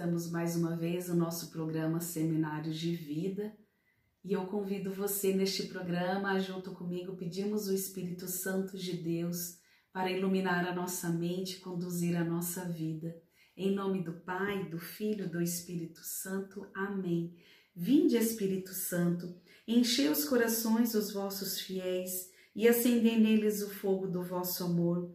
estamos mais uma vez no nosso programa Seminários de Vida e eu convido você neste programa, junto comigo, pedimos o Espírito Santo de Deus para iluminar a nossa mente e conduzir a nossa vida. Em nome do Pai, do Filho do Espírito Santo. Amém. Vinde, Espírito Santo, enchei os corações dos vossos fiéis e acendei neles o fogo do vosso amor.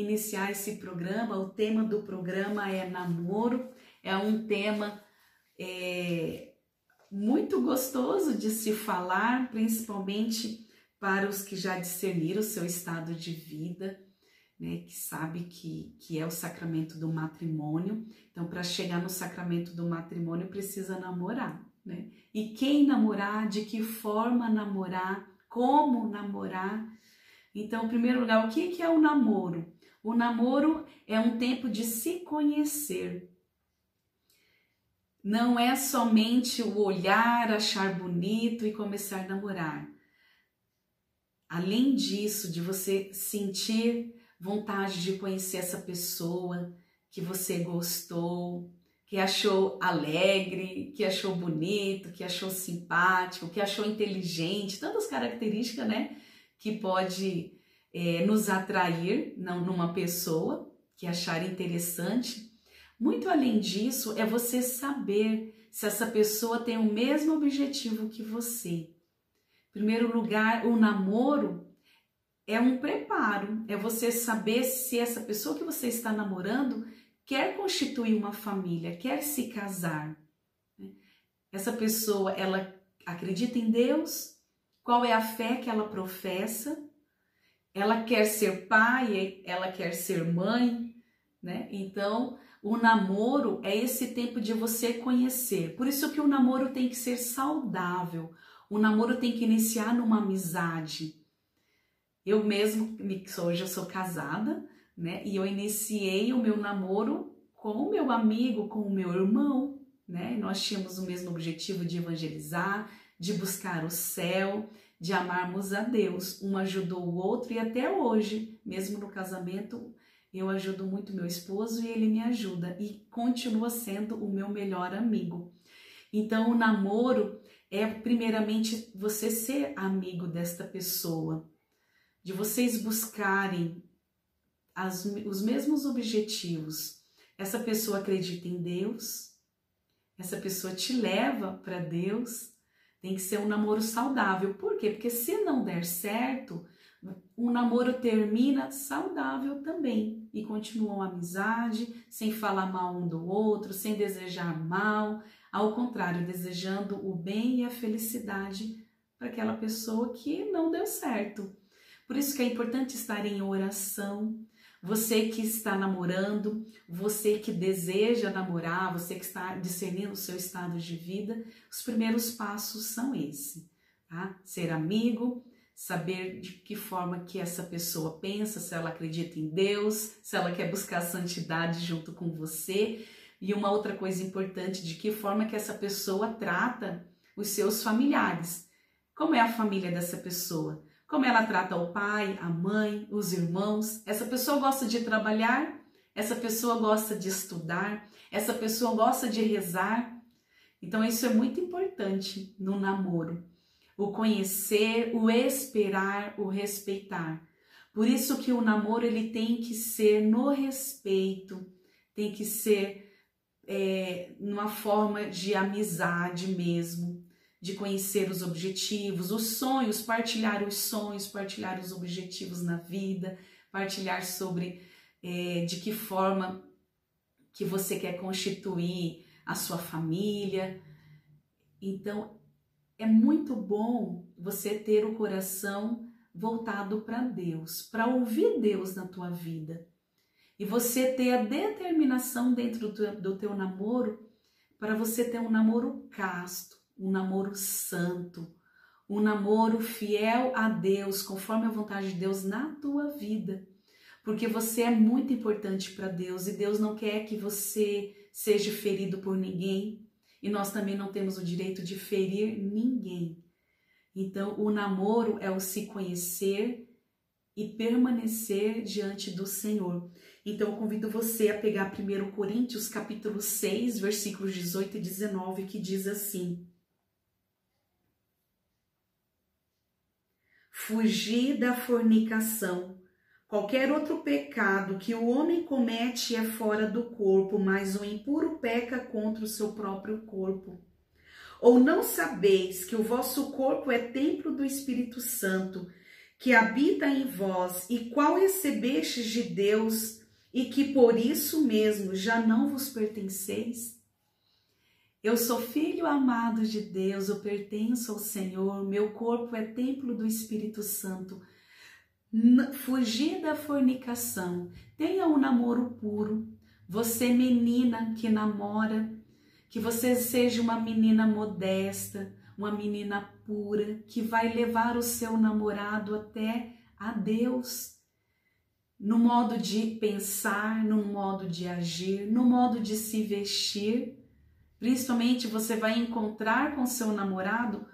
iniciar esse programa. O tema do programa é namoro, é um tema é, muito gostoso de se falar, principalmente para os que já discerniram o seu estado de vida, né, que sabe que, que é o sacramento do matrimônio. Então, para chegar no sacramento do matrimônio, precisa namorar, né? E quem namorar, de que forma namorar, como namorar. Então, em primeiro lugar, o que, que é o namoro? O namoro é um tempo de se conhecer, não é somente o olhar, achar bonito e começar a namorar. Além disso, de você sentir vontade de conhecer essa pessoa que você gostou, que achou alegre, que achou bonito, que achou simpático, que achou inteligente, tantas características, né, que pode é, nos atrair não, numa pessoa que achar interessante muito além disso, é você saber se essa pessoa tem o mesmo objetivo que você. Em primeiro lugar, o namoro é um preparo, é você saber se essa pessoa que você está namorando quer constituir uma família, quer se casar. Essa pessoa, ela acredita em Deus? Qual é a fé que ela professa? Ela quer ser pai, ela quer ser mãe, né? Então, o namoro é esse tempo de você conhecer. Por isso que o namoro tem que ser saudável. O namoro tem que iniciar numa amizade. Eu mesmo, hoje eu sou casada, né? E eu iniciei o meu namoro com o meu amigo, com o meu irmão, né? Nós tínhamos o mesmo objetivo de evangelizar, de buscar o céu, de amarmos a Deus. Um ajudou o outro e até hoje, mesmo no casamento, eu ajudo muito meu esposo e ele me ajuda e continua sendo o meu melhor amigo. Então, o namoro é primeiramente você ser amigo desta pessoa, de vocês buscarem as, os mesmos objetivos. Essa pessoa acredita em Deus, essa pessoa te leva para Deus. Tem que ser um namoro saudável. Por quê? Porque se não der certo, um namoro termina saudável também e continua uma amizade, sem falar mal um do outro, sem desejar mal, ao contrário, desejando o bem e a felicidade para aquela pessoa que não deu certo. Por isso que é importante estar em oração. Você que está namorando, você que deseja namorar, você que está discernindo o seu estado de vida, os primeiros passos são esse, tá? Ser amigo, saber de que forma que essa pessoa pensa, se ela acredita em Deus, se ela quer buscar santidade junto com você. E uma outra coisa importante, de que forma que essa pessoa trata os seus familiares. Como é a família dessa pessoa? Como ela trata o pai, a mãe, os irmãos? Essa pessoa gosta de trabalhar? Essa pessoa gosta de estudar? Essa pessoa gosta de rezar? Então isso é muito importante no namoro o conhecer, o esperar, o respeitar. Por isso que o namoro ele tem que ser no respeito, tem que ser é, numa forma de amizade mesmo, de conhecer os objetivos, os sonhos, partilhar os sonhos, partilhar os objetivos na vida, partilhar sobre é, de que forma que você quer constituir a sua família. Então é muito bom você ter o coração voltado para Deus, para ouvir Deus na tua vida. E você ter a determinação dentro do, do teu namoro para você ter um namoro casto, um namoro santo, um namoro fiel a Deus, conforme a vontade de Deus na tua vida. Porque você é muito importante para Deus e Deus não quer que você seja ferido por ninguém e nós também não temos o direito de ferir ninguém. Então, o namoro é o se conhecer e permanecer diante do Senhor. Então, eu convido você a pegar 1 Coríntios capítulo 6, versículos 18 e 19, que diz assim: Fugir da fornicação. Qualquer outro pecado que o homem comete é fora do corpo, mas o impuro peca contra o seu próprio corpo. Ou não sabeis que o vosso corpo é templo do Espírito Santo, que habita em vós, e qual recebestes de Deus, e que por isso mesmo já não vos pertenceis? Eu sou filho amado de Deus, eu pertenço ao Senhor, meu corpo é templo do Espírito Santo. Fugir da fornicação, tenha um namoro puro. Você, menina que namora, que você seja uma menina modesta, uma menina pura, que vai levar o seu namorado até a Deus. No modo de pensar, no modo de agir, no modo de se vestir. Principalmente você vai encontrar com seu namorado,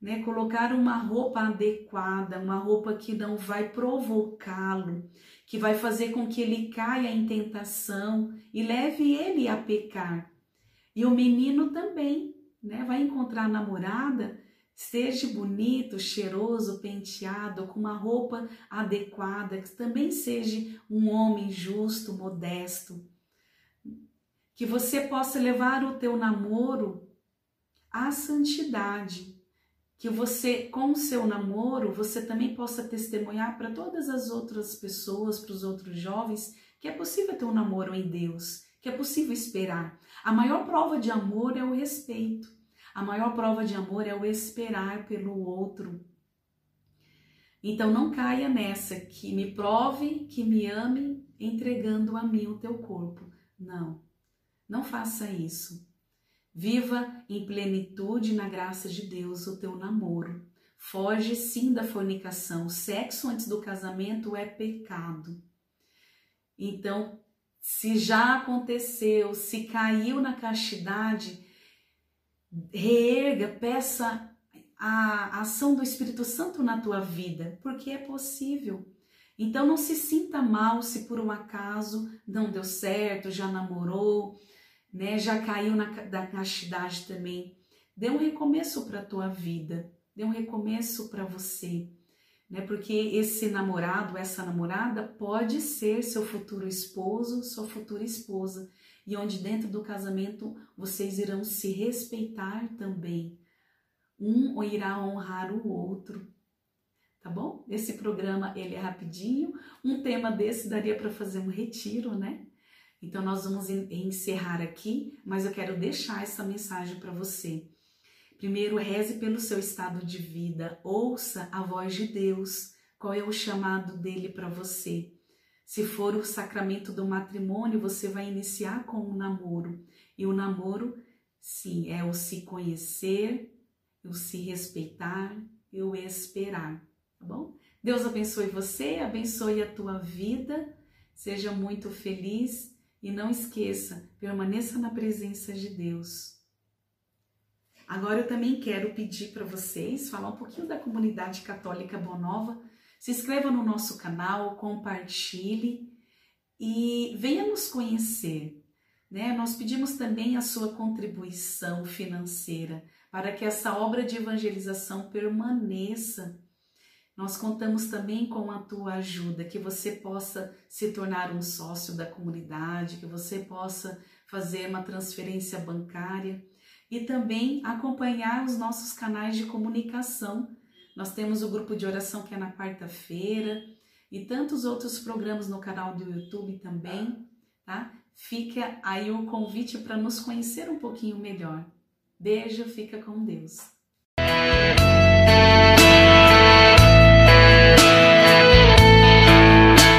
né, colocar uma roupa adequada, uma roupa que não vai provocá-lo, que vai fazer com que ele caia em tentação e leve ele a pecar. E o menino também, né, vai encontrar a namorada, seja bonito, cheiroso, penteado, com uma roupa adequada, que também seja um homem justo, modesto que você possa levar o teu namoro à santidade, que você com o seu namoro você também possa testemunhar para todas as outras pessoas, para os outros jovens, que é possível ter um namoro em Deus, que é possível esperar. A maior prova de amor é o respeito. A maior prova de amor é o esperar pelo outro. Então não caia nessa que me prove, que me ame, entregando a mim o teu corpo. Não. Não faça isso. Viva em plenitude na graça de Deus o teu namoro. Foge sim da fornicação. O sexo antes do casamento é pecado. Então, se já aconteceu, se caiu na castidade, reerga, peça a ação do Espírito Santo na tua vida, porque é possível. Então não se sinta mal se por um acaso não deu certo, já namorou, né? Já caiu na da castidade também. Dê um recomeço para a tua vida, dê um recomeço para você, né? Porque esse namorado, essa namorada pode ser seu futuro esposo, sua futura esposa, e onde dentro do casamento vocês irão se respeitar também. Um irá honrar o outro, tá bom? Esse programa ele é rapidinho, um tema desse daria para fazer um retiro, né? Então, nós vamos encerrar aqui, mas eu quero deixar essa mensagem para você. Primeiro, reze pelo seu estado de vida, ouça a voz de Deus, qual é o chamado dele para você. Se for o sacramento do matrimônio, você vai iniciar com o namoro. E o namoro, sim, é o se conhecer, o se respeitar e o esperar, tá bom? Deus abençoe você, abençoe a tua vida, seja muito feliz e não esqueça, permaneça na presença de Deus. Agora eu também quero pedir para vocês falar um pouquinho da comunidade católica Bonova. Se inscreva no nosso canal, compartilhe e venha nos conhecer. Né? Nós pedimos também a sua contribuição financeira para que essa obra de evangelização permaneça nós contamos também com a tua ajuda, que você possa se tornar um sócio da comunidade, que você possa fazer uma transferência bancária e também acompanhar os nossos canais de comunicação. Nós temos o grupo de oração que é na quarta-feira e tantos outros programas no canal do YouTube também, tá? Fica aí o convite para nos conhecer um pouquinho melhor. Beijo, fica com Deus.